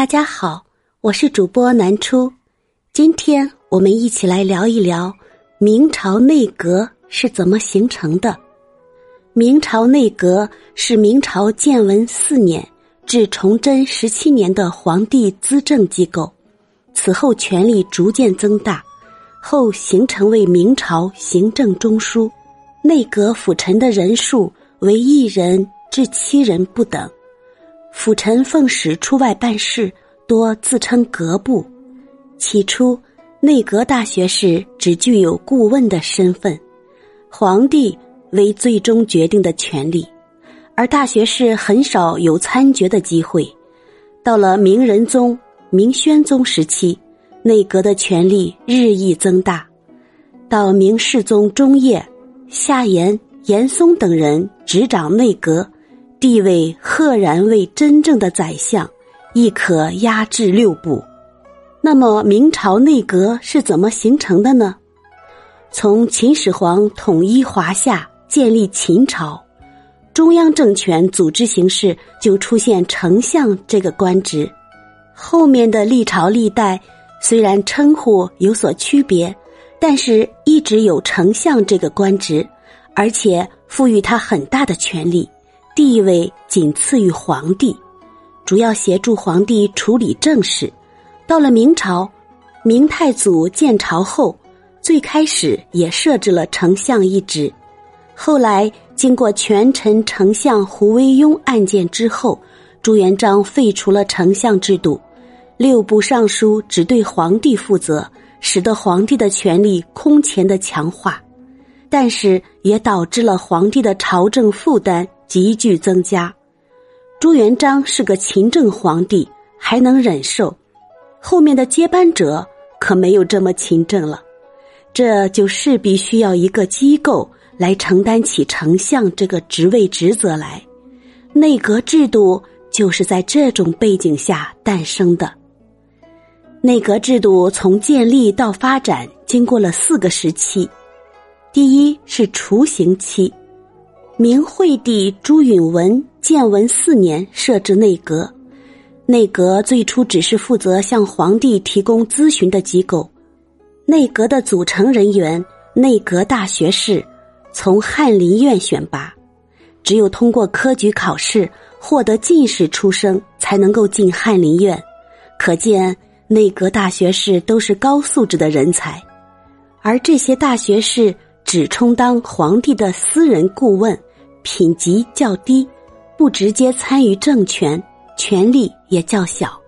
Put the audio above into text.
大家好，我是主播南初。今天我们一起来聊一聊明朝内阁是怎么形成的。明朝内阁是明朝建文四年至崇祯十七年的皇帝资政机构，此后权力逐渐增大，后形成为明朝行政中枢。内阁辅臣的人数为一人至七人不等。辅臣奉使出外办事，多自称阁部。起初，内阁大学士只具有顾问的身份，皇帝为最终决定的权利，而大学士很少有参决的机会。到了明仁宗、明宣宗时期，内阁的权力日益增大。到明世宗中叶，夏言、严嵩等人执掌内阁。地位赫然为真正的宰相，亦可压制六部。那么明朝内阁是怎么形成的呢？从秦始皇统一华夏、建立秦朝，中央政权组织形式就出现丞相这个官职。后面的历朝历代虽然称呼有所区别，但是一直有丞相这个官职，而且赋予他很大的权力。地位仅次于皇帝，主要协助皇帝处理政事。到了明朝，明太祖建朝后，最开始也设置了丞相一职。后来经过权臣丞相胡惟庸案件之后，朱元璋废除了丞相制度，六部尚书只对皇帝负责，使得皇帝的权力空前的强化，但是也导致了皇帝的朝政负担。急剧增加，朱元璋是个勤政皇帝，还能忍受，后面的接班者可没有这么勤政了，这就势必需要一个机构来承担起丞相这个职位职责来，内阁制度就是在这种背景下诞生的。内阁制度从建立到发展，经过了四个时期，第一是雏形期。明惠帝朱允文建文四年设置内阁，内阁最初只是负责向皇帝提供咨询的机构。内阁的组成人员，内阁大学士从翰林院选拔，只有通过科举考试获得进士出生，才能够进翰林院。可见内阁大学士都是高素质的人才，而这些大学士只充当皇帝的私人顾问。品级较低，不直接参与政权，权力也较小。